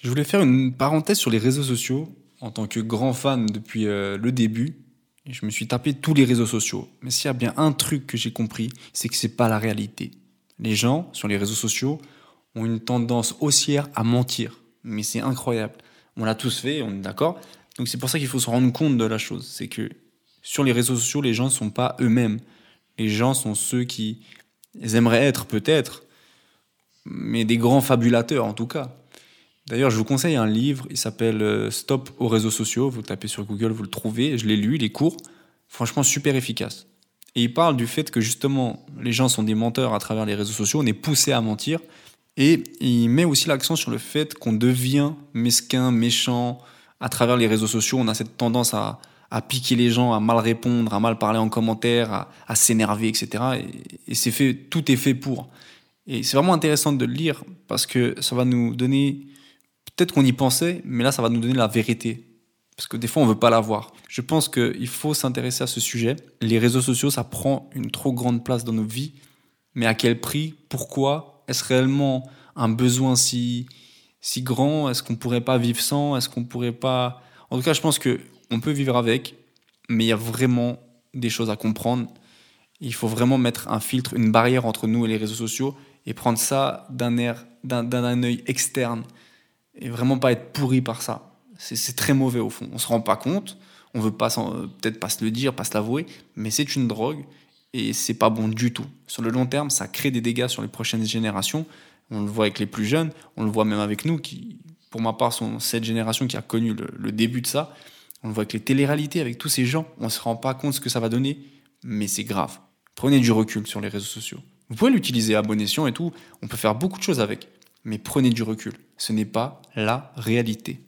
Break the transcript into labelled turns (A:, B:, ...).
A: Je voulais faire une parenthèse sur les réseaux sociaux. En tant que grand fan depuis euh, le début, je me suis tapé tous les réseaux sociaux. Mais s'il y a bien un truc que j'ai compris, c'est que c'est pas la réalité. Les gens sur les réseaux sociaux ont une tendance haussière à mentir. Mais c'est incroyable. On l'a tous fait, on est d'accord. Donc c'est pour ça qu'il faut se rendre compte de la chose. C'est que sur les réseaux sociaux, les gens ne sont pas eux-mêmes. Les gens sont ceux qui aimeraient être peut-être, mais des grands fabulateurs en tout cas. D'ailleurs, je vous conseille un livre, il s'appelle euh, Stop aux réseaux sociaux. Vous tapez sur Google, vous le trouvez. Je l'ai lu, il est court. Franchement, super efficace. Et il parle du fait que justement, les gens sont des menteurs à travers les réseaux sociaux, on est poussé à mentir. Et il met aussi l'accent sur le fait qu'on devient mesquin, méchant à travers les réseaux sociaux. On a cette tendance à, piquer les gens, à mal répondre, à mal parler en commentaire, à, s'énerver, etc. Et, et c'est fait, tout est fait pour. Et c'est vraiment intéressant de le lire parce que ça va nous donner peut-être qu'on y pensait, mais là, ça va nous donner la vérité. Parce que des fois, on veut pas la voir. Je pense qu'il faut s'intéresser à ce sujet. Les réseaux sociaux, ça prend une trop grande place dans nos vies. Mais à quel prix? Pourquoi? Est-ce réellement un besoin si, si grand? Est-ce qu'on pourrait pas vivre sans? Est-ce qu'on pourrait pas... En tout cas, je pense que on peut vivre avec, mais il y a vraiment des choses à comprendre. Il faut vraiment mettre un filtre, une barrière entre nous et les réseaux sociaux et prendre ça d'un œil externe et vraiment pas être pourri par ça. C'est très mauvais au fond. On se rend pas compte, on veut pas peut-être pas se le dire, pas se l'avouer, mais c'est une drogue et c'est pas bon du tout. Sur le long terme, ça crée des dégâts sur les prochaines générations. On le voit avec les plus jeunes, on le voit même avec nous qui, pour ma part, sont cette génération qui a connu le, début de ça. On le voit avec les téléréalités, avec tous ces gens. On se rend pas compte ce que ça va donner, mais c'est grave. Prenez du recul sur les réseaux sociaux. Vous pouvez l'utiliser à bon escient et tout. On peut faire beaucoup de choses avec mais prenez du recul. Ce n'est pas la réalité.